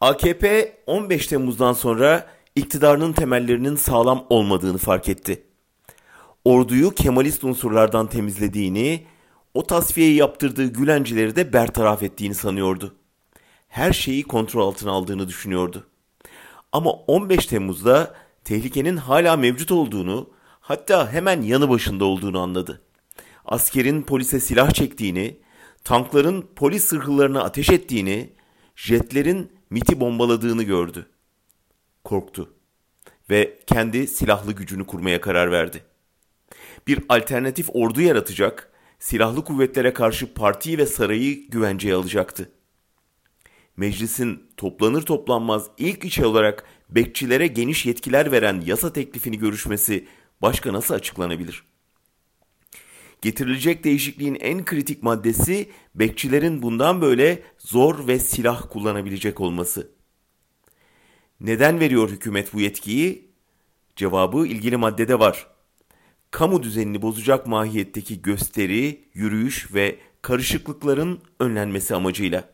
AKP 15 Temmuz'dan sonra iktidarının temellerinin sağlam olmadığını fark etti. Orduyu Kemalist unsurlardan temizlediğini, o tasfiyeyi yaptırdığı Gülencileri de bertaraf ettiğini sanıyordu. Her şeyi kontrol altına aldığını düşünüyordu. Ama 15 Temmuz'da tehlikenin hala mevcut olduğunu, hatta hemen yanı başında olduğunu anladı. Askerin polise silah çektiğini, tankların polis sırhlarına ateş ettiğini, jetlerin MIT'i bombaladığını gördü. Korktu ve kendi silahlı gücünü kurmaya karar verdi. Bir alternatif ordu yaratacak, silahlı kuvvetlere karşı partiyi ve sarayı güvenceye alacaktı. Meclisin toplanır toplanmaz ilk işe olarak bekçilere geniş yetkiler veren yasa teklifini görüşmesi başka nasıl açıklanabilir? Getirilecek değişikliğin en kritik maddesi bekçilerin bundan böyle zor ve silah kullanabilecek olması. Neden veriyor hükümet bu yetkiyi? Cevabı ilgili maddede var. Kamu düzenini bozacak mahiyetteki gösteri, yürüyüş ve karışıklıkların önlenmesi amacıyla.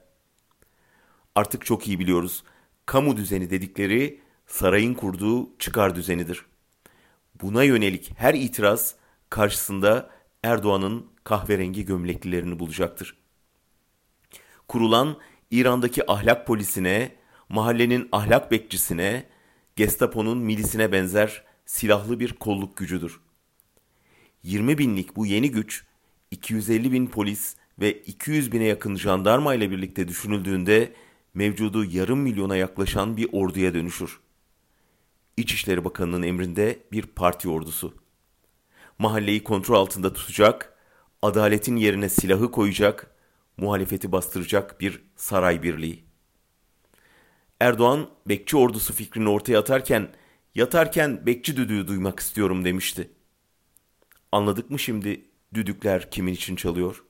Artık çok iyi biliyoruz. Kamu düzeni dedikleri sarayın kurduğu çıkar düzenidir. Buna yönelik her itiraz karşısında Erdoğan'ın kahverengi gömleklilerini bulacaktır. Kurulan İran'daki ahlak polisine, mahallenin ahlak bekçisine, Gestapo'nun milisine benzer silahlı bir kolluk gücüdür. 20 binlik bu yeni güç, 250 bin polis ve 200 bine yakın jandarma ile birlikte düşünüldüğünde mevcudu yarım milyona yaklaşan bir orduya dönüşür. İçişleri Bakanı'nın emrinde bir parti ordusu. Mahalleyi kontrol altında tutacak, adaletin yerine silahı koyacak, muhalefeti bastıracak bir saray birliği. Erdoğan bekçi ordusu fikrini ortaya atarken yatarken bekçi düdüğü duymak istiyorum demişti. Anladık mı şimdi düdükler kimin için çalıyor?